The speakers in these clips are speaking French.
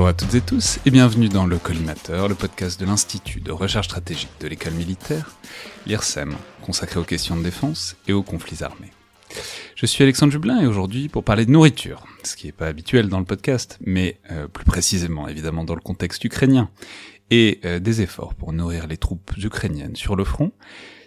Bonjour à toutes et tous et bienvenue dans le Collimateur, le podcast de l'Institut de recherche stratégique de l'école militaire, l'IRSEM, consacré aux questions de défense et aux conflits armés. Je suis Alexandre Jublin et aujourd'hui pour parler de nourriture, ce qui n'est pas habituel dans le podcast, mais euh, plus précisément évidemment dans le contexte ukrainien, et euh, des efforts pour nourrir les troupes ukrainiennes sur le front,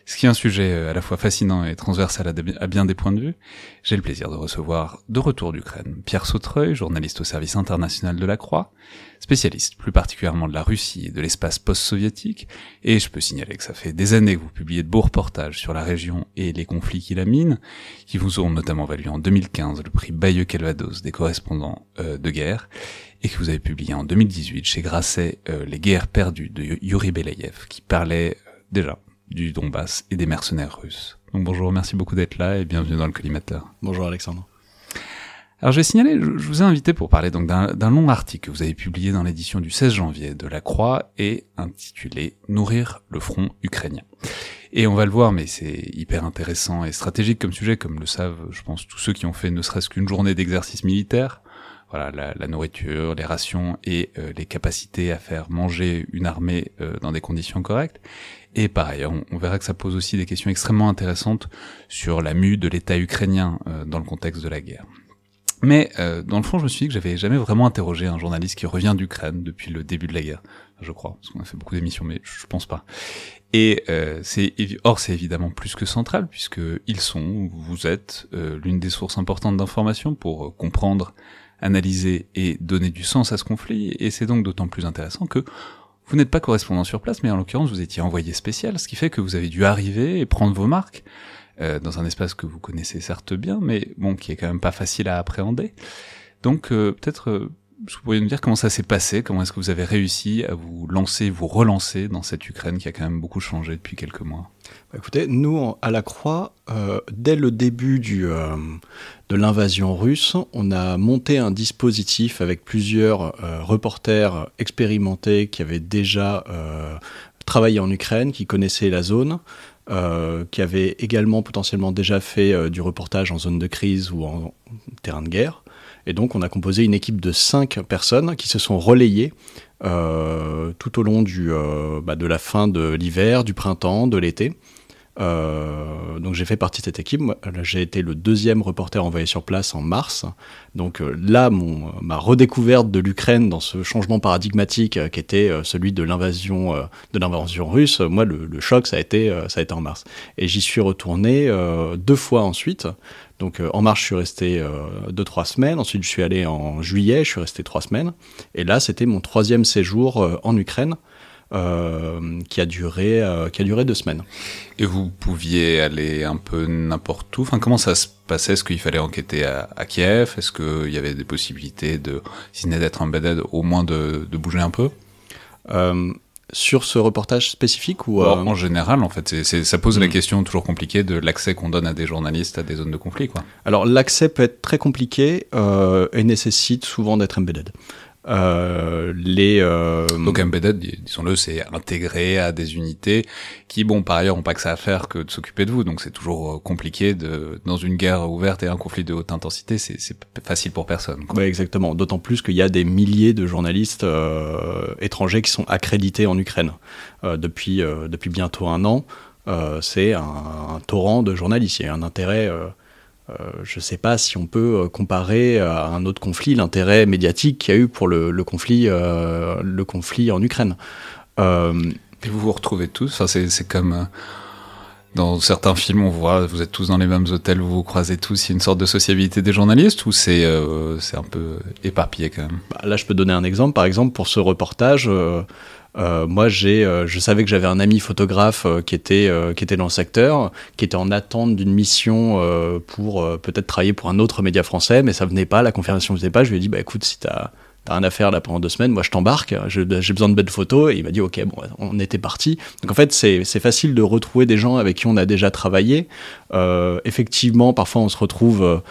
ce qui est un sujet euh, à la fois fascinant et transversal à, bien des points de vue. J'ai le plaisir de recevoir de retour d'Ukraine Pierre Sautreuil, journaliste au service international de la Croix, spécialiste plus particulièrement de la Russie et de l'espace post-soviétique, et je peux signaler que ça fait des années que vous publiez de beaux reportages sur la région et les conflits qui la minent, qui vous ont notamment valu en 2015 le prix Bayeux-Calvados des correspondants euh, de guerre, et que vous avez publié en 2018 chez Grasset euh, Les guerres perdues de Yuri Belayev, qui parlait déjà du Donbass et des mercenaires russes. Donc bonjour, merci beaucoup d'être là et bienvenue dans le collimateur. Bonjour Alexandre. Alors je vais signaler, je vous ai invité pour parler donc d'un long article que vous avez publié dans l'édition du 16 janvier de La Croix et intitulé Nourrir le front ukrainien. Et on va le voir, mais c'est hyper intéressant et stratégique comme sujet, comme le savent, je pense, tous ceux qui ont fait ne serait-ce qu'une journée d'exercice militaire. Voilà, la, la, nourriture, les rations et euh, les capacités à faire manger une armée euh, dans des conditions correctes. Et pareil, on, on, verra que ça pose aussi des questions extrêmement intéressantes sur la mue de l'État ukrainien euh, dans le contexte de la guerre. Mais euh, dans le fond, je me suis dit que j'avais jamais vraiment interrogé un journaliste qui revient d'Ukraine depuis le début de la guerre, je crois, parce qu'on a fait beaucoup d'émissions, mais je pense pas. Et euh, c'est or c'est évidemment plus que central puisque ils sont, vous êtes euh, l'une des sources importantes d'informations pour comprendre, analyser et donner du sens à ce conflit. Et c'est donc d'autant plus intéressant que vous n'êtes pas correspondant sur place, mais en l'occurrence, vous étiez envoyé spécial, ce qui fait que vous avez dû arriver et prendre vos marques euh, dans un espace que vous connaissez certes bien, mais bon, qui est quand même pas facile à appréhender. Donc, euh, peut-être, euh, vous pourriez nous dire comment ça s'est passé, comment est-ce que vous avez réussi à vous lancer, vous relancer dans cette Ukraine qui a quand même beaucoup changé depuis quelques mois? Bah, Écoutez, nous, à la Croix, euh, dès le début euh, de l'invasion russe, on a monté un dispositif avec plusieurs euh, reporters expérimentés qui avaient déjà travaillé en Ukraine, qui connaissaient la zone, qui avaient également potentiellement déjà fait du reportage en zone de crise ou en terrain de guerre. Et donc on a composé une équipe de cinq personnes qui se sont relayées euh, tout au long du, euh, bah, de la fin de l'hiver, du printemps, de l'été. Euh, donc j'ai fait partie de cette équipe. J'ai été le deuxième reporter envoyé sur place en mars. Donc là, mon, ma redécouverte de l'Ukraine dans ce changement paradigmatique qui était celui de l'invasion de l'invasion russe, moi le, le, choc ça a été ça a été en mars. Et j'y suis retourné deux fois ensuite. Donc en mars, je suis resté deux trois semaines. Ensuite, je suis allé en juillet, je suis resté trois semaines. Et là, c'était mon troisième séjour en Ukraine. Euh, qui, a duré, euh, qui a duré deux semaines. Et vous pouviez aller un peu n'importe où? Enfin, Comment ça se passait? Est-ce qu'il fallait enquêter à, à Kiev? Est-ce qu'il y avait des possibilités, de, si ce n'est d'être embedded, au moins de, de bouger un peu? Euh, sur ce reportage spécifique ou euh... En général, en fait, ça pose mmh. la question toujours compliquée de l'accès qu'on donne à des journalistes à des zones de conflit. Quoi. Alors, l'accès peut être très compliqué euh, et nécessite souvent d'être embedded. Euh, les euh... donc embedded, disons-le, c'est intégré à des unités qui, bon, par ailleurs, ont pas que ça à faire que de s'occuper de vous. Donc c'est toujours euh, compliqué de dans une guerre ouverte et un conflit de haute intensité, c'est facile pour personne. Quoi. exactement. D'autant plus qu'il y a des milliers de journalistes euh, étrangers qui sont accrédités en Ukraine euh, depuis depuis bientôt un an. c'est un, un, torrent de journalistes. Il y a un intérêt euh, je ne sais pas si on peut euh, comparer à un autre conflit l'intérêt médiatique qu'il y a eu pour le, conflit, euh, le conflit en Ukraine. Et vous vous retrouvez tous. Enfin, c'est comme dans certains films, on voit, vous êtes tous dans les mêmes hôtels, vous vous croisez tous. Il y a une sorte de sociabilité des journalistes ou c'est c'est un peu éparpillé quand même? Bah, Là, je peux donner un exemple. Par exemple, pour ce reportage, euh, moi, j'ai, euh, je savais que j'avais un ami photographe euh, qui était qui était dans le secteur, qui était en attente d'une mission pour peut-être travailler pour un autre média français, mais ça venait pas, la confirmation venait pas. Je lui ai dit, bah écoute, si t'as t'as rien à faire là pendant deux semaines, moi je t'embarque, j'ai besoin de belles photos, et il m'a dit ok, bon, on était parti. Donc en fait, c'est facile de retrouver des gens avec qui on a déjà travaillé. Euh, effectivement, parfois on se retrouve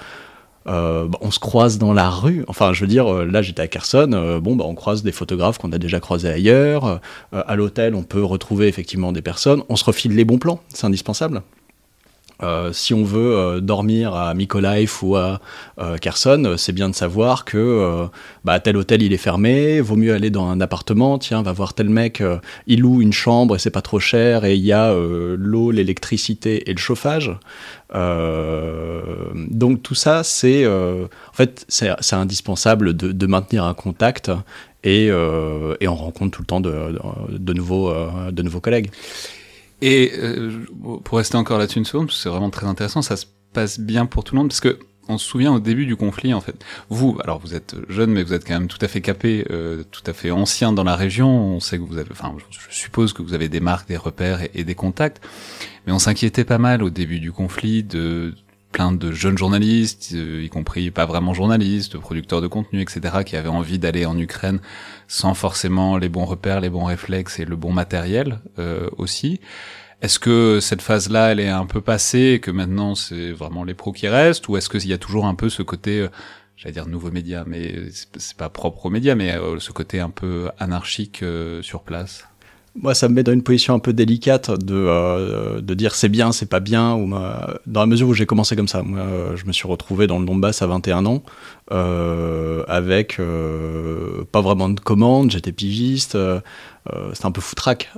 euh, bah, on se croise dans la rue. Enfin, je veux dire, euh, là j'étais à Carson, euh, bon, bah, on croise des photographes qu'on a déjà croisés ailleurs. à l'hôtel, on peut retrouver effectivement des personnes. On se refile les bons plans, c'est indispensable. Euh, si on veut euh, dormir à Mykolaiv ou à euh, Kherson, c'est bien de savoir que bah, tel hôtel il est fermé, vaut mieux aller dans un appartement, tiens, va voir tel mec, il loue une chambre et c'est pas trop cher et il y a l'eau, l'électricité et le chauffage. donc tout ça, c'est en fait c'est indispensable de, maintenir un contact et, on rencontre tout le temps de nouveaux collègues. Et euh, pour rester encore là-dessus une seconde, c'est vraiment très intéressant, ça se passe bien pour tout le monde, parce que on se souvient au début du conflit, en fait. Vous, alors vous êtes jeune, mais vous êtes quand même tout à fait capé, euh, tout à fait ancien dans la région. On sait que vous avez, enfin, je suppose que vous avez des marques, des repères et, des contacts. Mais on s'inquiétait pas mal au début du conflit de plein de jeunes journalistes, euh, y compris pas vraiment journalistes, producteurs de contenu, etc., qui avaient envie d'aller en Ukraine sans forcément les bons repères, les bons réflexes et le bon matériel euh, aussi. Est-ce que cette phase-là, elle est un peu passée et que maintenant c'est vraiment les pros qui restent, ou est-ce qu'il y a toujours un peu ce côté, euh, j'allais dire nouveau média, mais c'est pas propre aux médias, mais ce côté un peu anarchique sur place? Moi, ça me met dans une position un peu délicate de, euh, de dire c'est bien, c'est pas bien. Ou Dans la mesure où j'ai commencé comme ça, moi, je me suis retrouvé dans le Donbass à 21 ans, euh, avec euh, pas vraiment de commandes, j'étais pigiste, euh, c'était un peu foutraque.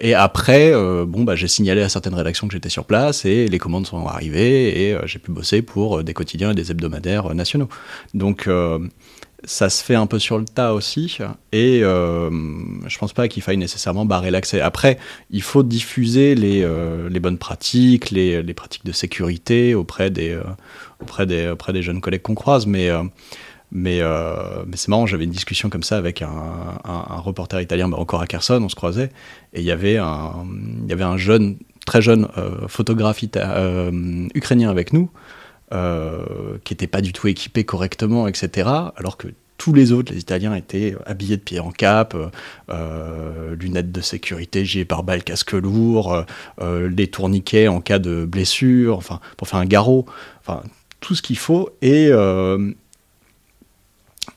et après, bon, bah, j'ai signalé à certaines rédactions que j'étais sur place et les commandes sont arrivées et j'ai pu bosser pour des quotidiens et des hebdomadaires nationaux. Donc, ça se fait un peu sur le tas aussi, et euh, je pense pas qu'il faille nécessairement barrer l'accès. Après, il faut diffuser les, euh, bonnes pratiques, les, pratiques de sécurité auprès des, euh, jeunes collègues qu'on croise, mais, euh, mais, c'est marrant, j'avais une discussion comme ça avec un, reporter italien, bah encore à Kherson, on se croisait, et il y avait un, il y avait un jeune, très jeune photographe ukrainien avec nous, qui n'étaient pas du tout équipés correctement, etc. Alors que tous les autres, les Italiens, étaient habillés de pied en cap, euh, euh lunettes de sécurité, gilets pare-balles, casque lourd, euh, euh, les tourniquets en cas de blessure, enfin pour faire un garrot, enfin tout ce qu'il faut. Et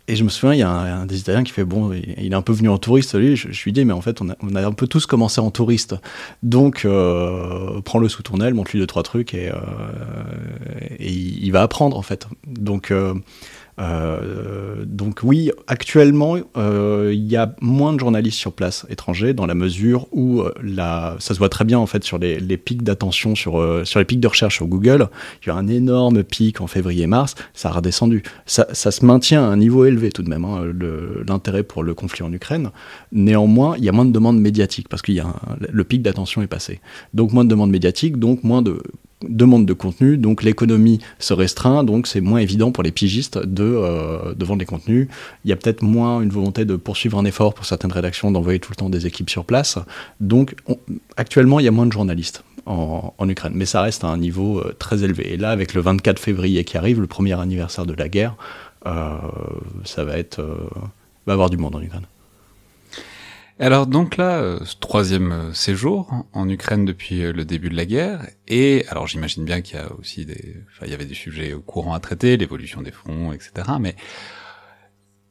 et je me souviens, il y a un, des Italiens qui fait bon, il est un peu venu en touriste, lui. Je, je lui dis, mais en fait, on a, un peu tous commencé en touriste. Donc, euh, prends-le sous ton aile, montre-lui deux, trois trucs et, euh, il, il, va apprendre, en fait. Donc, euh, donc oui, actuellement, euh, il y a moins de journalistes sur place étrangers dans la mesure où euh, la, ça se voit très bien en fait sur les, les pics d'attention sur, sur les pics de recherche sur Google. Il y a un énorme pic en février-mars, ça a redescendu. Ça, ça, se maintient à un niveau élevé tout de même, hein, l'intérêt pour le conflit en Ukraine. Néanmoins, il y a moins de demandes médiatiques parce que le pic d'attention est passé. Donc moins de demandes médiatiques, donc moins de demande de contenu, donc l'économie se restreint, donc c'est moins évident pour les pigistes de, euh, vendre les contenus. Il y a peut-être moins une volonté de poursuivre un effort pour certaines rédactions d'envoyer tout le temps des équipes sur place. Donc actuellement, il y a moins de journalistes en, Ukraine, mais ça reste à un niveau euh, très élevé. Et là, avec le 24 février qui arrive, le premier anniversaire de la guerre, euh, ça va être va avoir du monde en Ukraine. Alors donc là, euh, troisième euh, séjour en Ukraine depuis euh, le début de la guerre, et alors j'imagine bien qu'il y a aussi des, enfin il y avait des sujets courants à traiter, l'évolution des fronts, etc. Mais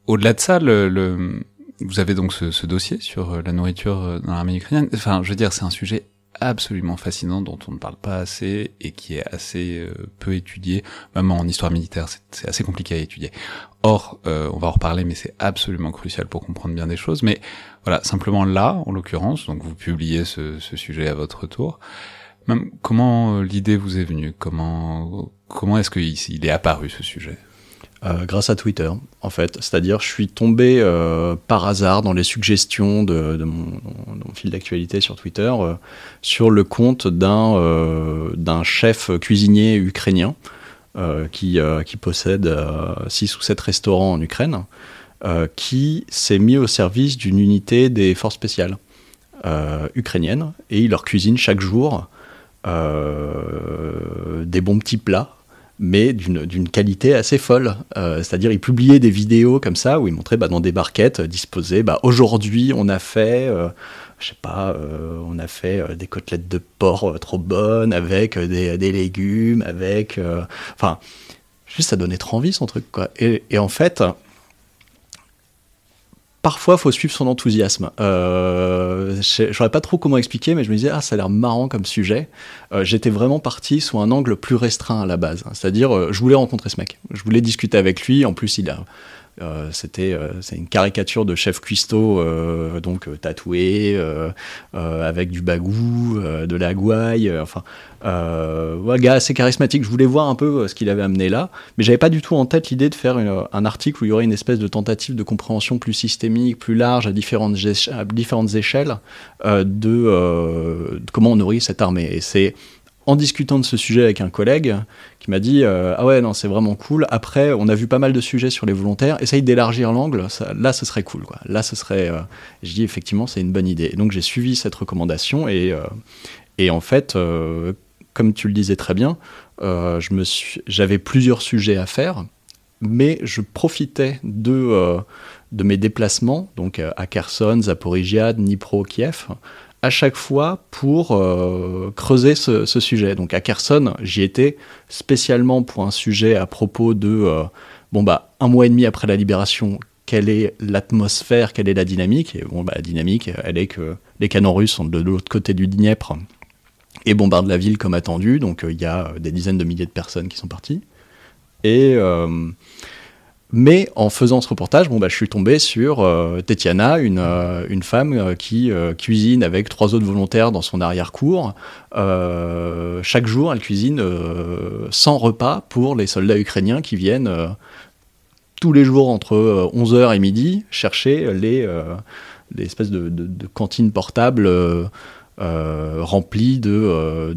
au-delà de ça, le, vous avez donc ce, ce, dossier sur la nourriture dans l'armée ukrainienne. Enfin, je veux dire, c'est un sujet absolument fascinant dont on ne parle pas assez et qui est assez euh, peu étudié. Même en histoire militaire, c'est assez compliqué à étudier. Or, euh, on va en reparler, mais c'est absolument crucial pour comprendre bien des choses. Mais voilà, simplement là, en l'occurrence, donc vous publiez ce, ce, sujet à votre tour. Même comment euh, l'idée vous est venue? Comment comment est-ce qu'il est apparu ce sujet? Euh, grâce à Twitter, en fait. C'est-à-dire, je suis tombé euh, par hasard dans les suggestions de, mon, fil d'actualité sur Twitter euh, sur le compte d'un d'un chef cuisinier ukrainien qui, qui possède 6 ou 7 restaurants en Ukraine, qui s'est mis au service d'une unité des forces spéciales ukrainiennes et il leur cuisine chaque jour des bons petits plats mais d'une qualité assez folle. Euh, c'est-à-dire, il publiait des vidéos comme ça où il montrait bah, dans des barquettes disposées. Bah, Aujourd'hui, on a fait, euh, je sais pas, euh, on a fait des côtelettes de porc trop bonnes avec des, des légumes, avec, enfin, juste ça donnait trop envie son truc quoi. Et en fait, parfois, faut suivre son enthousiasme. Euh, je saurais pas trop comment expliquer, mais je me disais, ah, ça a l'air marrant comme sujet. Euh, j'étais vraiment parti sous un angle plus restreint à la base. C'est-à-dire, euh, je voulais rencontrer ce mec. Je voulais discuter avec lui. En plus, il a euh, c'était euh, une caricature de chef cuistot euh, donc tatoué avec du bagou, de la gouaille, enfin un gars assez charismatique. Je voulais voir un peu ce qu'il avait amené là, mais j'avais pas du tout en tête l'idée de faire un article où il y aurait une espèce de tentative de compréhension plus systémique, plus large à différentes, différentes échelles de, de, comment on nourrit cette armée. Et c'est en discutant de ce sujet avec un collègue qui m'a dit euh, Ah ouais, non, c'est vraiment cool. Après, on a vu pas mal de sujets sur les volontaires. Essaye d'élargir l'angle. Là, ce serait cool. Quoi. Là, ce serait. Euh, je dis effectivement, c'est une bonne idée. Donc, j'ai suivi cette recommandation. Et, euh, et en fait, comme tu le disais très bien, j'avais plusieurs sujets à faire. Mais je profitais de, de mes déplacements, donc à Kherson, Zaporizhia, Dnipro, Kiev, à chaque fois pour euh, creuser ce, sujet. Donc à Kherson, j'y étais spécialement pour un sujet à propos de, euh, bon bah, un mois et demi après la libération, quelle est l'atmosphère, quelle est la dynamique? Et bon, bah, la dynamique, elle est que les canons russes sont de l'autre côté du Dniepr et bombardent la ville comme attendu, donc euh, il y a des dizaines de milliers de personnes qui sont parties. Et mais en faisant ce reportage, bon, bah, je suis tombé sur euh, Tetiana, une, euh, une femme euh, qui cuisine avec trois autres volontaires dans son arrière-cour. chaque jour, elle cuisine 100 repas pour les soldats ukrainiens qui viennent tous les jours entre 11h et midi chercher les, les espèces de, de, de cantines portables euh, rempli de, euh,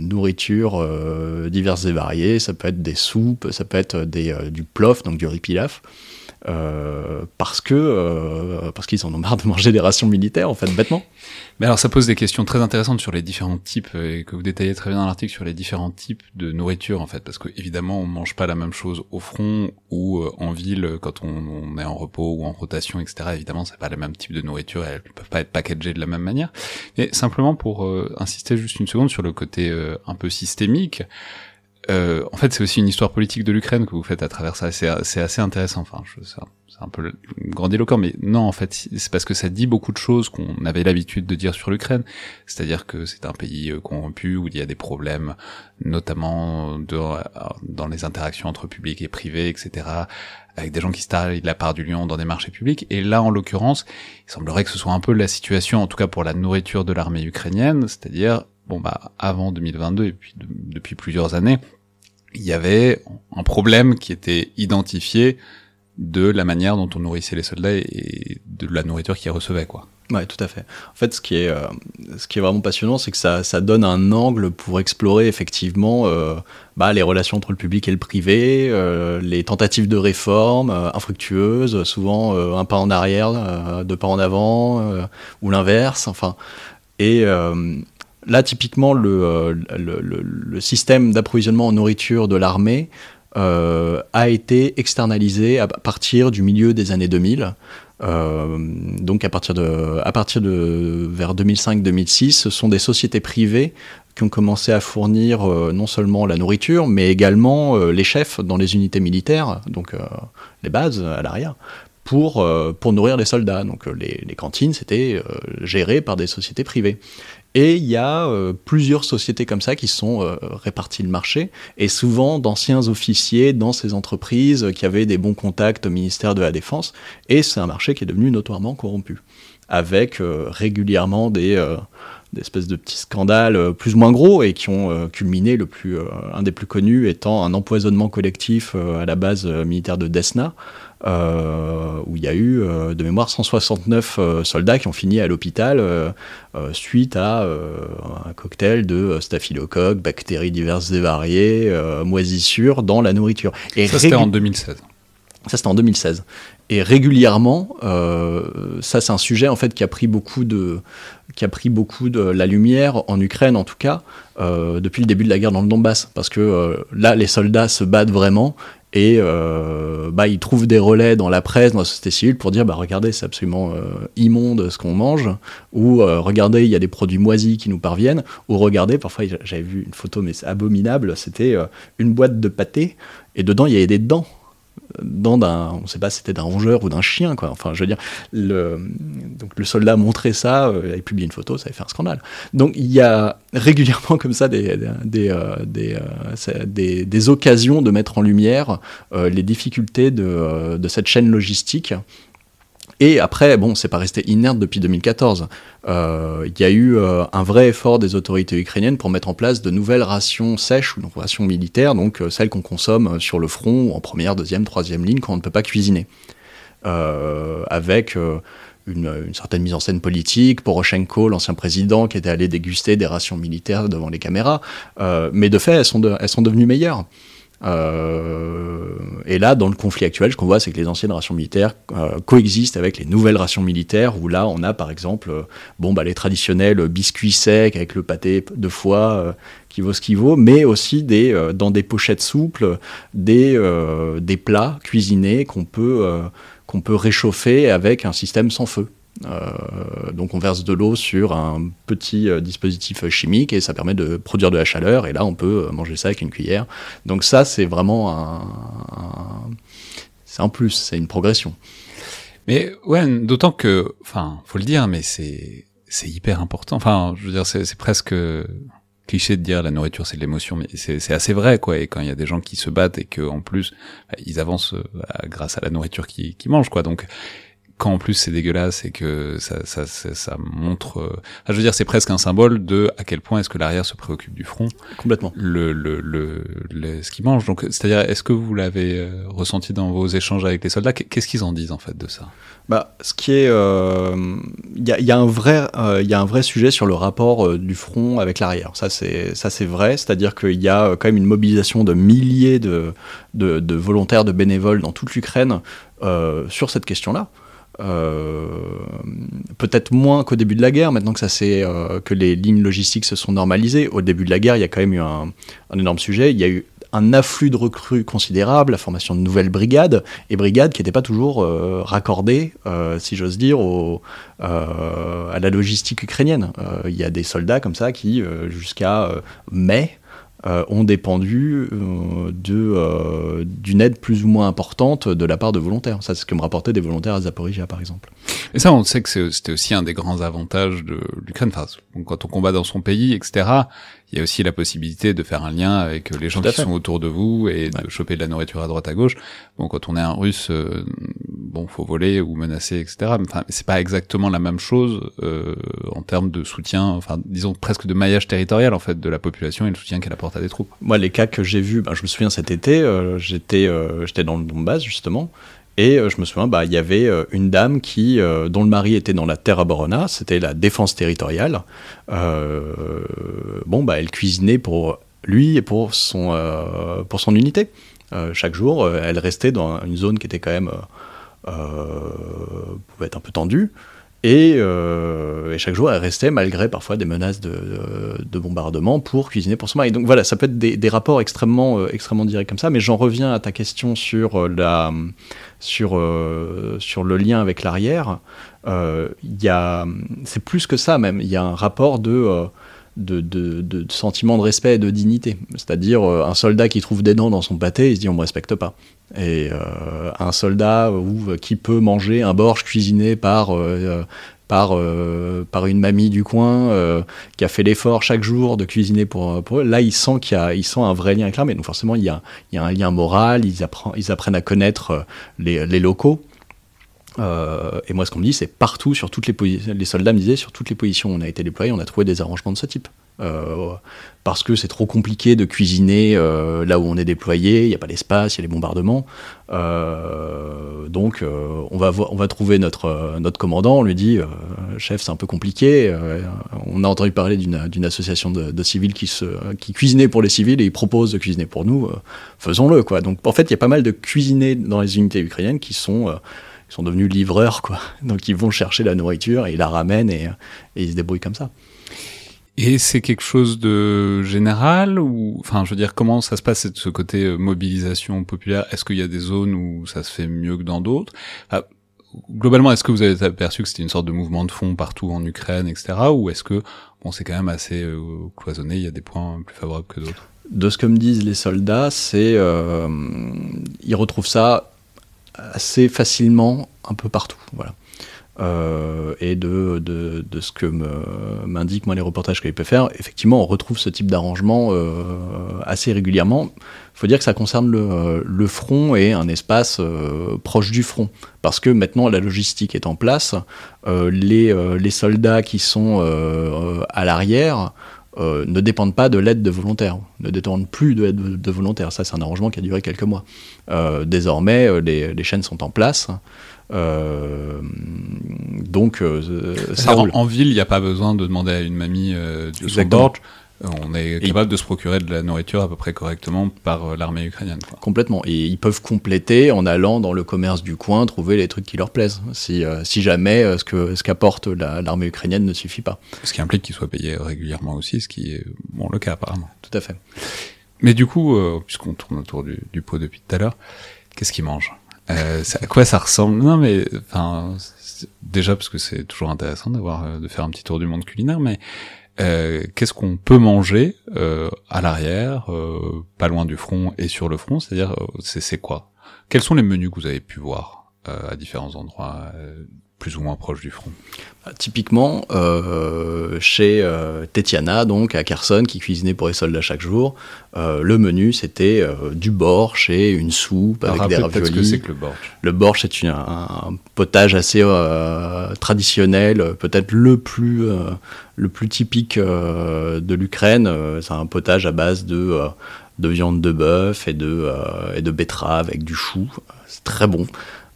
nourriture euh, diverses et variées. Ça peut être des soupes, ça peut être des, du plof, donc du riz pilaf. Euh, parce que euh, parce qu'ils en ont marre de manger des rations militaires en fait bêtement. Mais alors ça pose des questions très intéressantes sur les différents types et que vous détaillez très bien dans l'article sur les différents types de nourriture en fait. Parce que évidemment on mange pas la même chose au front ou euh, en ville quand on, est en repos ou en rotation etc évidemment c'est pas le même type de nourriture elles peuvent pas être packagées de la même manière. Mais simplement pour insister juste une seconde sur le côté un peu systémique euh, en fait, c'est aussi une histoire politique de l'Ukraine que vous faites à travers ça. C'est assez intéressant. Enfin, c'est un peu grandiloquent, mais non, en fait, c'est parce que ça dit beaucoup de choses qu'on avait l'habitude de dire sur l'Ukraine. C'est-à-dire que c'est un pays euh, corrompu où il y a des problèmes, notamment de, dans les interactions entre public et privé, etc avec des gens qui se taillent la part du lion dans des marchés publics. Et là, en l'occurrence, il semblerait que ce soit un peu la situation, en tout cas pour la nourriture de l'armée ukrainienne, c'est-à-dire, bon bah, avant 2022 et puis depuis plusieurs années, il y avait un problème qui était identifié de la manière dont on nourrissait les soldats et de la nourriture qu'ils recevaient, quoi. Ouais, tout à fait. En fait, ce qui est, euh, ce qui est vraiment passionnant, c'est que ça, ça, donne un angle pour explorer effectivement euh, bah, les relations entre le public et le privé, euh, les tentatives de réforme infructueuses, souvent un pas en arrière, deux pas en avant, ou l'inverse. Enfin, et Là, typiquement, euh, le, système d'approvisionnement en nourriture de l'armée euh, a été externalisé à partir du milieu des années 2000. Euh, donc à partir de, vers 2005-2006, ce sont des sociétés privées qui ont commencé à fournir non seulement la nourriture, mais également les chefs dans les unités militaires, donc les bases à l'arrière, pour, nourrir les soldats. Donc les cantines, c'était géré par des sociétés privées. Et il y a plusieurs sociétés comme ça qui sont réparties le marché, et souvent d'anciens officiers dans ces entreprises qui avaient des bons contacts au ministère de la Défense, et c'est un marché qui est devenu notoirement corrompu, avec régulièrement des d'espèces de petits scandales euh, plus ou moins gros et qui ont euh, culminé le plus, euh, un des plus connus étant un empoisonnement collectif à la base militaire de Desna, où il y a eu de mémoire 169 soldats qui ont fini à l'hôpital suite à un cocktail de staphylocoques, bactéries diverses et variées, moisissures dans la nourriture. Et ça c'était en 2016. Ça c'était en 2016. Et régulièrement, ça c'est un sujet en fait qui a pris beaucoup de, qui a pris beaucoup de la lumière en Ukraine en tout cas euh, depuis le début de la guerre dans le Donbass parce que euh, là les soldats se battent vraiment et euh, bah, ils trouvent des relais dans la presse, dans la société civile pour dire bah regardez c'est absolument immonde ce qu'on mange. Ou regardez il y a des produits moisis qui nous parviennent. Ou regardez parfois j'avais vu une photo mais c'est abominable c'était une boîte de pâté. Et dedans il y avait des dents dans d'un, on ne sait pas si c'était d'un rongeur ou d'un chien, quoi. Enfin, je veux dire, le, donc le soldat a montré ça, euh, il a publié une photo, ça avait fait un scandale. Donc il y a régulièrement comme ça des, des, euh, euh, des, des, occasions de mettre en lumière les difficultés de, de cette chaîne logistique et après, bon, c'est pas resté inerte depuis 2014. Euh, il y a eu euh, un vrai effort des autorités ukrainiennes pour mettre en place de nouvelles rations sèches ou rations militaires, donc euh, celles qu'on consomme sur le front, en première, deuxième, troisième ligne, quand on ne peut pas cuisiner. avec une, certaine mise en scène politique, Poroshenko, l'ancien président, qui était allé déguster des rations militaires devant les caméras. mais de fait, elles sont, elles sont devenues meilleures. Euh, et là, dans le conflit actuel, ce qu'on voit, c'est que les anciennes rations militaires euh, coexistent avec les nouvelles rations militaires, où là, on a par exemple euh, bon, bah, les traditionnels biscuits secs avec le pâté de foie qui vaut ce qu'il vaut, mais aussi des, dans des pochettes souples, des, des plats cuisinés qu'on peut, qu'on peut réchauffer avec un système sans feu. Euh, donc on verse de l'eau sur un petit euh, dispositif chimique et ça permet de produire de la chaleur et là on peut euh, manger ça avec une cuillère. Donc ça c'est vraiment un, c'est un plus, c'est une progression. Mais ouais, d'autant que, enfin, faut le dire, mais c'est c'est hyper important. Enfin, je veux dire, c'est presque cliché de dire la nourriture c'est de l'émotion, mais c'est assez vrai quoi. Et quand il y a des gens qui se battent et que en plus bah, ils avancent grâce à la nourriture qu'ils mangent quoi. Donc quand en plus c'est dégueulasse et que ça, ça, ça, montre, euh, je veux dire, c'est presque un symbole de à quel point est-ce que l'arrière se préoccupe du front. Complètement. Le, le, le, ce qu'ils mangent. Donc, c'est-à-dire, est-ce que vous l'avez euh, ressenti dans vos échanges avec les soldats? Qu'est-ce qu'ils en disent en fait de ça? Bah, ce qui est, il euh, y, a, y, a, un vrai, il y a un vrai sujet sur le rapport du front avec l'arrière. Ça, c'est, ça, c'est vrai. C'est-à-dire qu'il y a quand même une mobilisation de milliers de, de, de volontaires, de bénévoles dans toute l'Ukraine sur cette question-là. Euh, peut-être moins qu'au début de la guerre, maintenant que, ça euh, que les lignes logistiques se sont normalisées. Au début de la guerre, il y a quand même eu un, énorme sujet. Il y a eu un afflux de recrues considérable, la formation de nouvelles brigades, et brigades qui n'étaient pas toujours euh, raccordées, si j'ose dire, à la logistique ukrainienne. Il y a des soldats comme ça qui, jusqu'à mai, euh, ont dépendu euh, euh, d'une aide plus ou moins importante de la part de volontaires. Ça, c'est ce que me rapportaient des volontaires à Zaporizhia, par exemple. Et ça, on sait que c'était aussi un des grands avantages de l'Ukraine. Quand on combat dans son pays, etc., il y a aussi la possibilité de faire un lien avec les gens qui sont autour de vous et de choper de la nourriture à droite à gauche. Bon, quand on est un russe, euh, bon, faut voler ou menacer, etc. Enfin, c'est pas exactement la même chose euh, en termes de soutien, enfin, disons presque de maillage territorial en fait de la population et le soutien qu'elle apporte à des troupes. Moi, les cas que j'ai vus, ben, je me souviens cet été, euh, j'étais, euh, j'étais dans le Donbass justement. Et euh, je me souviens, bah, il y avait euh, une dame qui, euh, dont le mari était dans la Terra Borona, c'était la défense territoriale. bon, bah, elle cuisinait pour lui et pour son, pour son unité. chaque jour, elle restait dans une zone qui était quand même être un peu tendue. Et, et, chaque jour, elle restait malgré parfois des menaces de, de, bombardement pour cuisiner pour son mari. Donc voilà, ça peut être des, rapports extrêmement, extrêmement directs comme ça. Mais j'en reviens à ta question sur la, sur, euh, sur le lien avec l'arrière, euh, c'est plus que ça même. Il y a un rapport de, euh, de, de, de, sentiment de respect et de dignité. C'est-à-dire un soldat qui trouve des dents dans son pâté, il se dit on me respecte pas. Et un soldat ou, qui peut manger un borge cuisiné par par, euh, par une mamie du coin euh, qui a fait l'effort chaque jour de cuisiner pour, pour eux. Là, sentent qu'il y sentent un vrai lien avec l'armée. Donc forcément, il y, a, il y a un lien moral, ils, apprennent, ils apprennent à connaître euh, les, les locaux. Euh, et moi, ce qu'on me dit, c'est partout, sur toutes les positions, les soldats me disaient, sur toutes les positions où on a été déployé, on a trouvé des arrangements de ce type. Euh, parce que c'est trop compliqué de cuisiner euh, là où on est déployé, il n'y a pas d'espace, il y a les bombardements. Donc on, va on va trouver notre, notre commandant, on lui dit, chef c'est un peu compliqué, on a entendu parler d'une association de, de, civils qui, se, qui cuisinait pour les civils et il propose de cuisiner pour nous, faisons-le. quoi. Donc en fait il y a pas mal de cuisinés dans les unités ukrainiennes qui sont sont devenus livreurs, quoi. Donc ils vont chercher la nourriture et ils la ramènent et, et ils se débrouillent comme ça. Et c'est quelque chose de général ou, enfin, je veux dire, comment ça se passe de ce côté euh, mobilisation populaire? Est-ce qu'il y a des zones où ça se fait mieux que dans d'autres? Globalement, est-ce que vous avez aperçu que c'était une sorte de mouvement de fond partout en Ukraine, etc., ou est-ce que bon, c'est quand même assez euh, cloisonné Il y a des points plus favorables que d'autres? De ce que me disent les soldats, c'est euh, ils retrouvent ça assez facilement un peu partout. Voilà. Euh, et de, de, de, ce que m'indiquent moi les reportages qu'ils peuvent faire, effectivement, on retrouve ce type d'arrangement euh, assez régulièrement. Il faut dire que ça concerne le, le front et un espace euh, proche du front, parce que maintenant la logistique est en place. Les, les, soldats qui sont à l'arrière ne dépendent pas de l'aide de volontaires, ne dépendent plus de l'aide de, volontaires. Ça, c'est un arrangement qui a duré quelques mois. désormais, les, les chaînes sont en place. Euh, donc, euh, ça roule. En, ville, il n'y a pas besoin de demander à une mamie euh, de son. On est capable de se procurer de la nourriture à peu près correctement par l'armée ukrainienne. Quoi. Complètement. Et ils peuvent compléter en allant dans le commerce du coin, trouver les trucs qui leur plaisent. Si, si jamais ce que ce qu'apporte l'armée ukrainienne ne suffit pas. Ce qui implique qu'ils soient payés régulièrement aussi, ce qui est bon le cas apparemment. Tout à fait. Mais du coup, puisqu'on tourne autour du, du pot depuis tout à l'heure, qu'est-ce qu'ils mangent? Euh, à quoi ça ressemble? Non, mais enfin, déjà parce que c'est toujours intéressant d'avoir euh, de faire un petit tour du monde culinaire, mais euh, qu'est-ce qu'on peut manger euh, à l'arrière, euh, pas loin du front et sur le front? C'est-à-dire, c'est quoi? Quels sont les menus que vous avez pu voir à différents endroits plus ou moins proche du front bah, Typiquement, euh, chez euh, Tetiana, donc à Kherson, qui cuisinait pour les soldats chaque jour, euh, le menu c'était euh, du borsch et une soupe Alors, avec des raviolis. que c'est que le borsch Le borsch c'est un, un, potage assez traditionnel, peut-être le plus le plus typique de l'Ukraine. c'est un potage à base de de viande de bœuf et de et de betterave avec du chou. C'est très bon.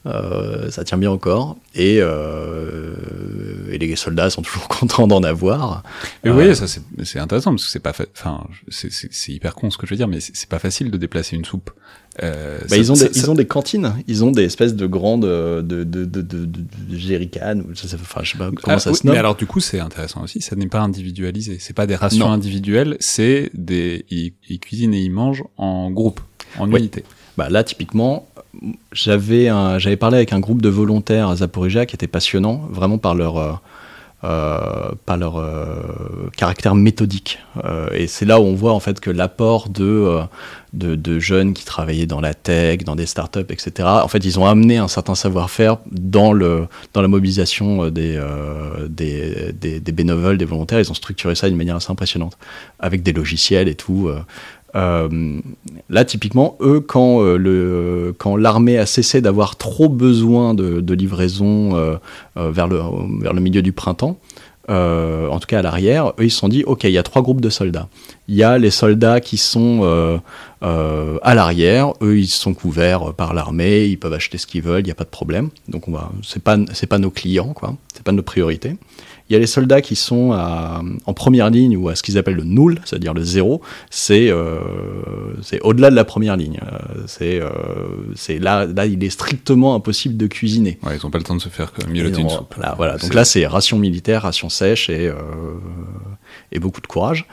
Euh, ça tient bien encore et, euh, et, les soldats sont toujours contents d'en avoir. Mais vous voyez, euh, ça c'est intéressant parce que c'est pas, enfin, c'est hyper con ce que je veux dire, mais c'est pas facile de déplacer une soupe. Euh, bah, ça, ils, ont des, ça, ils ont des cantines, ils ont des espèces de grandes de, de, de, de, de, jerrycans, enfin je sais pas comment ah, ça oui, se nomme. Mais alors du coup c'est intéressant aussi, ça n'est pas individualisé, c'est pas des rations non. individuelles, c'est des ils, ils, cuisinent et ils mangent en groupe, en unité. Bah là typiquement j'avais parlé avec un groupe de volontaires à Zaporizhia qui était passionnant, vraiment par leur euh, euh, euh, caractère méthodique. Et c'est là où on voit en fait que l'apport de, jeunes qui travaillaient dans la tech, dans des startups, etc. En fait, ils ont amené un certain savoir-faire dans la mobilisation des bénévoles, des volontaires. Ils ont structuré ça d'une manière assez impressionnante avec des logiciels et tout. Euh, là, typiquement, eux, quand, euh, quand l'armée a cessé d'avoir trop besoin de, livraison euh, vers, le, milieu du printemps, en tout cas à l'arrière, eux ils se sont dit ok, il y a trois groupes de soldats. Il y a les soldats qui sont à l'arrière, eux ils sont couverts par l'armée, ils peuvent acheter ce qu'ils veulent, il n'y a pas de problème. Donc on va, c'est pas c'est pas nos clients quoi, c'est pas nos priorités. Il y a les soldats qui sont à, en première ligne ou à ce qu'ils appellent le null, c'est-à-dire le zéro. C'est euh, au-delà de la première ligne. Euh, c'est euh, là là il est strictement impossible de cuisiner. Ouais, ils n'ont pas le temps de se faire mijoter une soupe. Là, voilà. Donc là c'est ration militaire, ration sèche et euh, et beaucoup de courage.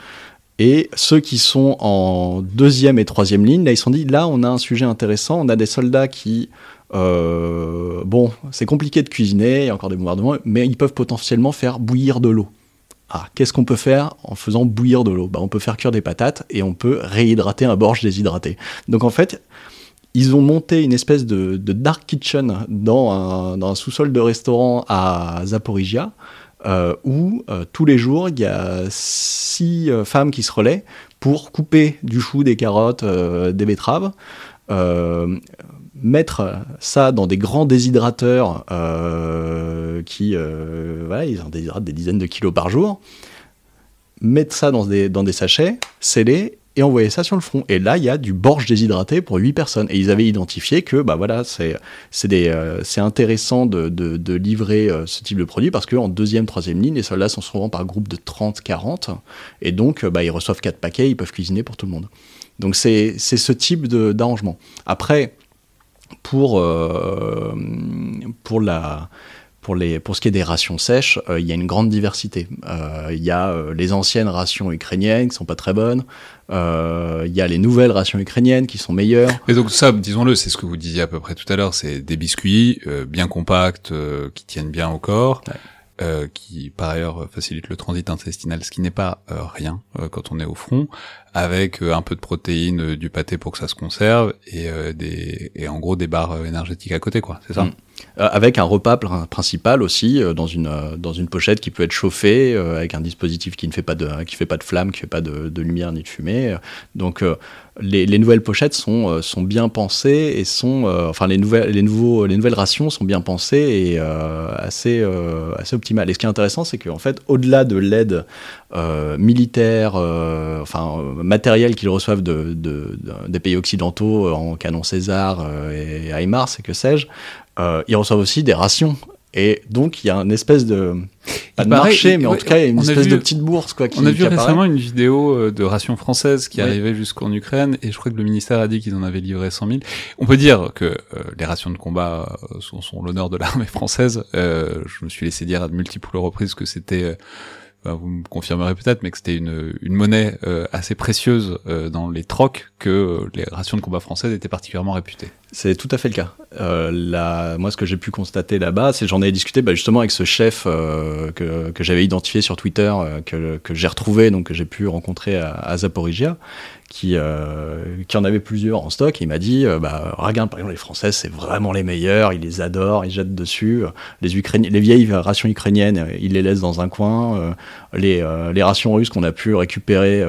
Et ceux qui sont en deuxième et troisième ligne, là, ils se sont dit, là, on a un sujet intéressant. On a des soldats qui euh, bon, c'est compliqué de cuisiner, il y a encore des bombardements, mais ils peuvent potentiellement faire bouillir de l'eau. ah, qu'est-ce qu'on peut faire en faisant bouillir de l'eau? Bah, On peut faire cuire des patates et on peut réhydrater un borge déshydraté. Donc en fait, ils ont monté une espèce de, dark kitchen dans un, sous-sol de restaurant à Zaporizhia, euh, où euh, tous les jours, il y a six femmes qui se relaient pour couper du chou, des carottes, des betteraves, mettre ça dans des grands déshydrateurs qui, voilà, ils en déshydratent des dizaines de kilos par jour, mettre ça dans des, dans des sachets, sceller et envoyer ça sur le front. Et là, il y a du borge déshydraté pour 8 personnes. Et ils avaient identifié que bah voilà, c'est euh, intéressant de, de, livrer euh, ce type de produit parce qu'en deuxième, troisième ligne, les soldats sont souvent par groupe de 30, 40. Et donc, bah, ils reçoivent 4 paquets, ils peuvent cuisiner pour tout le monde. Donc, c'est ce type d'arrangement. Après, pour, euh, pour la pour, les, pour ce qui est des rations sèches, euh, il y a une grande diversité. Euh, il y a euh, les anciennes rations ukrainiennes qui sont pas très bonnes. Il y a les nouvelles rations ukrainiennes qui sont meilleures. Et donc ça, disons-le, c'est ce que vous disiez à peu près tout à l'heure, c'est des biscuits bien compacts, qui tiennent bien au corps. qui par ailleurs facilite le transit intestinal, ce qui n'est pas rien quand on est au front, avec un peu de protéines, du pâté pour que ça se conserve et des et en gros des barres énergétiques à côté, quoi. C'est ça. Mm. Euh, avec un repas principal aussi euh, dans une euh, dans une pochette qui peut être chauffée avec un dispositif qui ne fait pas de qui fait pas de flamme, qui fait pas de, de lumière ni de fumée. Donc les, les, nouvelles pochettes sont sont bien pensées et sont enfin les nouvelles les nouveaux les nouvelles rations sont bien pensées et assez assez optimales. Et ce qui est intéressant, c'est qu'en fait au-delà de l'aide militaire, enfin matériel qu'ils reçoivent de, de, des pays occidentaux en canon César et HIMARS et que sais-je, euh, ils reçoivent aussi des rations. Et donc, il y a une espèce de, pas de marché, mais en tout cas, il y a une espèce de petite bourse. Quoi, qui, on a vu récemment une vidéo euh, de rations françaises qui arrivait jusqu'en Ukraine, et je crois que le ministère a dit qu'ils en avaient livré 100 000. On peut dire que euh, les rations de combat sont, sont l'honneur de l'armée française. je me suis laissé dire à de multiples reprises que c'était vous me confirmerez peut-être, mais que c'était une, une monnaie euh, assez précieuse euh, dans les trocs que euh, les rations de combat françaises étaient particulièrement réputées. C'est tout à fait le cas. La, moi, ce que j'ai pu constater là-bas, c'est j'en ai discuté bah, justement avec ce chef que, que j'avais identifié sur Twitter, que, que j'ai retrouvé, donc que j'ai pu rencontrer à, à Zaporizhia, qui, euh, qui en avait plusieurs en stock. il m'a dit euh, bah, par exemple, les Français, c'est vraiment les meilleurs, ils les adorent, ils jettent dessus. Les, Ukrainiens, les vieilles rations ukrainiennes, ils les laissent dans un coin. Euh, les, euh, les, rations russes qu'on a pu récupérer,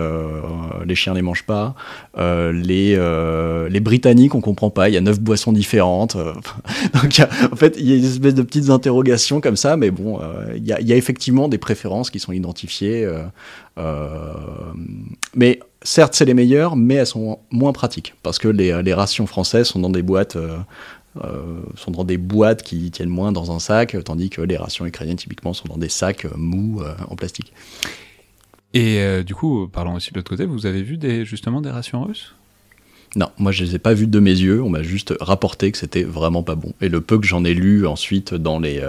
les chiens les mangent pas. les, les Britanniques, on comprend pas, neuf boissons différentes. Donc, en fait, il y a une espèce de petites interrogations comme ça, mais bon, il y a, y, a, effectivement des préférences qui sont identifiées. mais certes, c'est les meilleures, mais elles sont moins pratiques parce que les, rations françaises sont dans des boîtes. Euh, euh, sont dans des boîtes qui tiennent moins dans un sac, tandis que les rations ukrainiennes typiquement sont dans des sacs euh, mous en plastique. Et du coup, parlons aussi de l'autre côté, vous avez vu des, justement des rations russes? Non, moi je les ai pas vues de mes yeux, on m'a juste rapporté que c'était vraiment pas bon. Et le peu que j'en ai lu ensuite dans les,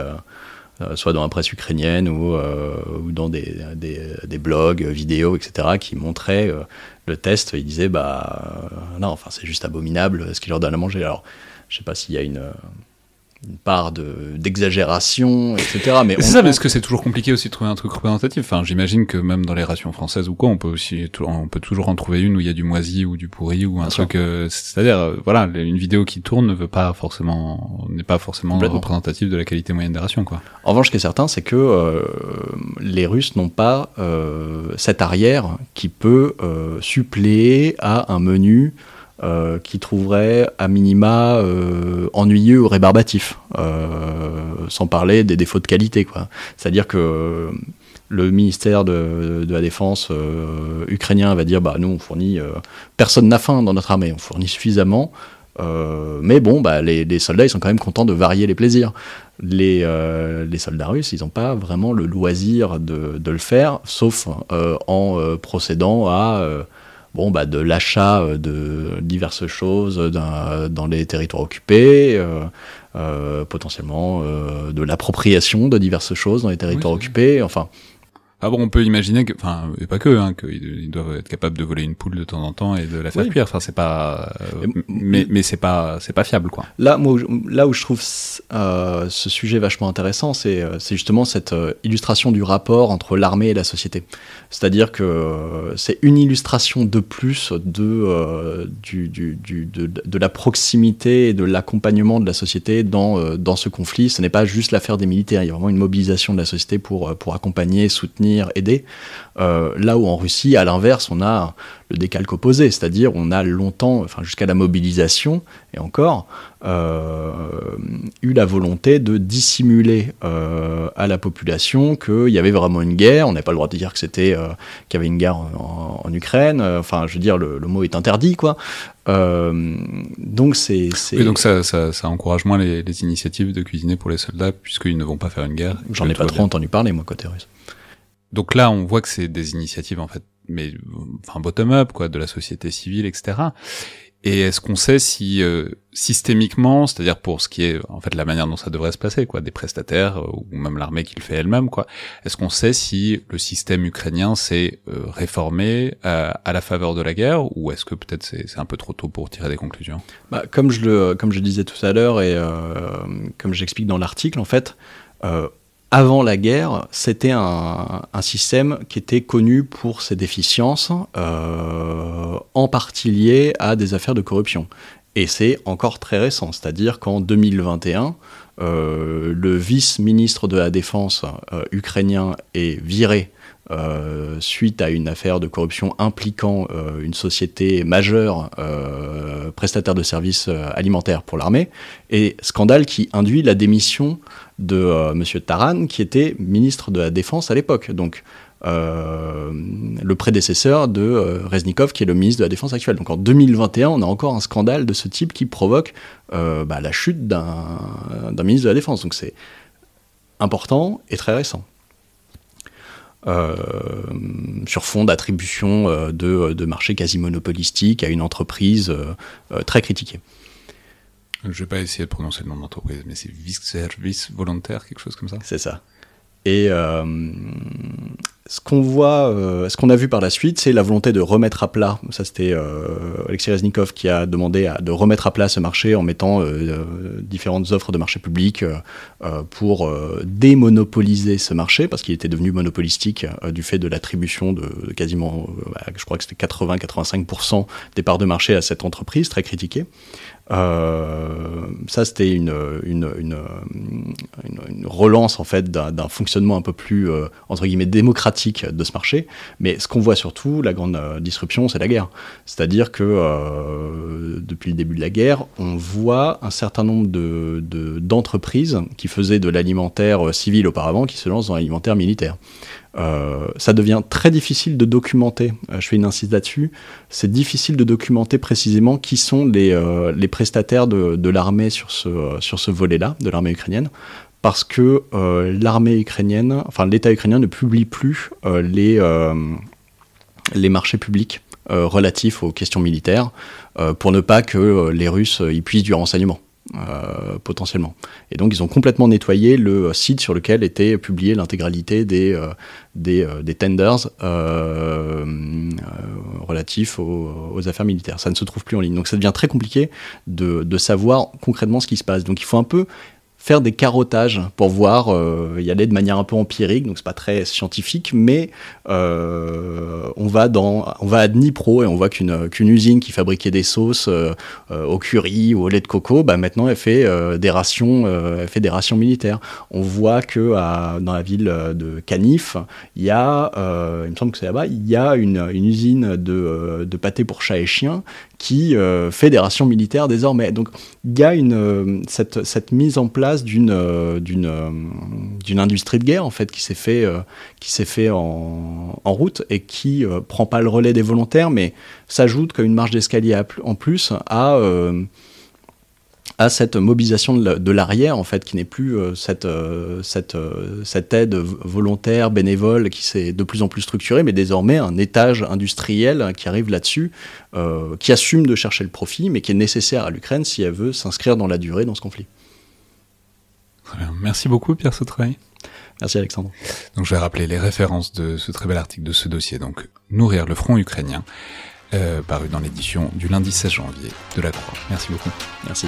euh, soit dans la presse ukrainienne ou, euh, dans des, blogs, vidéos, etc., qui montraient euh, le test. Ils disaient, bah non, enfin c'est juste abominable ce qu'ils leur donnent à manger. Alors, je sais pas s'il y a une une part d'exagération, etc. Mais c'est ça, parce que c'est toujours compliqué aussi de trouver un truc représentatif. Enfin, j'imagine que même dans les rations françaises ou quoi, on peut aussi, on peut toujours en trouver une où il y a du moisi ou du pourri ou un truc. Euh, c'est-à-dire, euh, voilà, une vidéo qui tourne ne veut pas forcément, n'est pas forcément représentative de la qualité moyenne des rations, quoi. En revanche, ce qui est certain, c'est que euh, les Russes n'ont pas cette arrière qui peut suppléer à un menu euh, qui trouverait à minima euh, ennuyeux ou rébarbatif, euh, sans parler des défauts de qualité. C'est-à-dire que le ministère de, la Défense ukrainien va dire bah, nous, on fournit. personne n'a faim dans notre armée, on fournit suffisamment. mais bon, bah, les, soldats, ils sont quand même contents de varier les plaisirs. Les, soldats russes, ils n'ont pas vraiment le loisir de le faire, sauf en procédant à bon, bah, de l'achat euh, de diverses choses dans les territoires occupés, euh, euh, potentiellement de l'appropriation de diverses choses dans les territoires occupés, enfin. Ah bon, on peut imaginer que, enfin, et pas que, hein, qu'ils doivent être capables de voler une poule de temps en temps et de la faire cuire. Enfin, c'est pas, euh, mais, mais c'est pas, c'est pas fiable, quoi. Là, moi, là où je trouve euh, ce sujet vachement intéressant, c'est, euh, c'est justement cette illustration du rapport entre l'armée et la société. C'est-à-dire que c'est une illustration de plus de, du, du, du de, de, la proximité et de l'accompagnement de la société dans, dans ce conflit. Ce n'est pas juste l'affaire des militaires. Il y a vraiment une mobilisation de la société pour, pour accompagner, soutenir aider. Euh, là où en Russie, à l'inverse, on a le décalque opposé, c'est-à-dire on a longtemps, enfin jusqu'à la mobilisation, et encore, euh, eu la volonté de dissimuler euh, à la population qu'il y avait vraiment une guerre. On n'a pas le droit de dire que c'était qu'il y avait une guerre en, Ukraine. Enfin, je veux dire, le, mot est interdit, quoi. donc c'est. Oui, donc ça, ça, ça, encourage moins les, les, initiatives de cuisiner pour les soldats puisqu'ils ne vont pas faire une guerre. J'en ai pas trop entendu parler, moi, côté russe. Donc là, on voit que c'est des initiatives en fait, mais enfin bottom-up quoi, de la société civile, etc. Et est-ce qu'on sait si euh, systémiquement, c'est-à-dire pour ce qui est en fait la manière dont ça devrait se passer, quoi, des prestataires euh, ou même l'armée qui le fait elle-même, quoi, est-ce qu'on sait si le système ukrainien s'est euh, réformé à la faveur de la guerre ou est-ce que peut-être c'est un peu trop tôt pour tirer des conclusions? Bah, Comme je le comme je disais tout à l'heure et comme j'explique dans l'article, en fait, avant la guerre, c'était un, système qui était connu pour ses déficiences, euh, en partie liées à des affaires de corruption. Et c'est encore très récent, c'est-à-dire qu'en 2021, euh, le vice-ministre de la Défense euh, ukrainien est viré suite à une affaire de corruption impliquant une société majeure prestataire de services alimentaires pour l'armée, et scandale qui induit la démission de euh, M. Taran, qui était ministre de la Défense à l'époque. Donc, euh, le prédécesseur de euh, Reznikov, qui est le ministre de la Défense actuel. Donc en 2021, on a encore un scandale de ce type qui provoque bah, la chute d'un ministre de la Défense. Donc c'est important et très récent. Sur fond d'attribution de, de marchés quasi monopolistiques à une entreprise très critiquée. Je vais pas essayer de prononcer le nom de l'entreprise, mais c'est Service Volontaire, quelque chose comme ça? C'est ça. Et euh, ce qu'on voit, euh, ce qu'on a vu par la suite, c'est la volonté de remettre à plat. Ça, c'était euh, Alexei Reznikov qui a demandé de remettre à plat ce marché en mettant différentes offres de marché public pour démonopoliser ce marché, parce qu'il était devenu monopolistique du fait de l'attribution de, de, quasiment, je crois que c'était 80-85% des parts de marché à cette entreprise, très critiquée. Euh, ça, c'était une, une, une, relance en fait d'un fonctionnement un peu plus euh, entre guillemets démocratique de ce marché. Mais ce qu'on voit surtout, la grande euh, disruption, c'est la guerre. C'est-à-dire que depuis le début de la guerre, on voit un certain nombre de d'entreprises qui faisaient de l'alimentaire civil auparavant, qui se lancent dans l'alimentaire militaire. Euh, ça devient très difficile de documenter, euh, je fais une incise là-dessus, c'est difficile de documenter précisément qui sont les, euh, les prestataires de, de l'armée sur ce, sur ce volet-là, de l'armée ukrainienne, parce que l'armée ukrainienne, enfin l'État ukrainien ne publie plus les, les marchés publics relatifs aux questions militaires, pour ne pas que les Russes y puissent du renseignement. Euh, potentiellement. Et donc ils ont complètement nettoyé le site sur lequel était publiée l'intégralité des, euh, euh, tenders relatifs aux, affaires militaires. Ça ne se trouve plus en ligne. Donc ça devient très compliqué de savoir concrètement ce qui se passe. Donc il faut un peu faire des carottages pour voir, euh, y aller de manière un peu empirique, donc c'est pas très scientifique, mais euh, on va dans, on va à Dnipro et on voit qu'une qu'une usine qui fabriquait des sauces euh, euh au curry ou au lait de coco, bah maintenant elle fait des rations, elle fait des rations militaires. On voit que dans la ville de Canif, il y a, il me semble que c'est là-bas, il y a une, une usine de, de pâté pour chats et chiens qui euh, fait des rations désormais. Donc il y a une, euh, cette, cette, mise en place d'une euh, d'une industrie de guerre en fait qui s'est fait, qui fait en, en, route et qui prend pas le relais des volontaires mais s'ajoute comme une marge d'escalier en plus à à cette mobilisation de l'arrière, en fait, qui n'est plus euh, cette, euh, cette, euh, cette aide volontaire, bénévole, qui s'est de plus en plus structurée, mais désormais un étage industriel qui arrive là-dessus, qui assume de chercher le profit, mais qui est nécessaire à l'Ukraine si elle veut s'inscrire dans la durée dans ce conflit. Très bien. Merci beaucoup, Pierre Sautreuil. Merci Alexandre. Donc je vais rappeler les références de ce très bel article de ce dossier. Donc Nourrir le front ukrainien, euh, paru dans l'édition du lundi 16 janvier de la Croix. Merci beaucoup. Merci.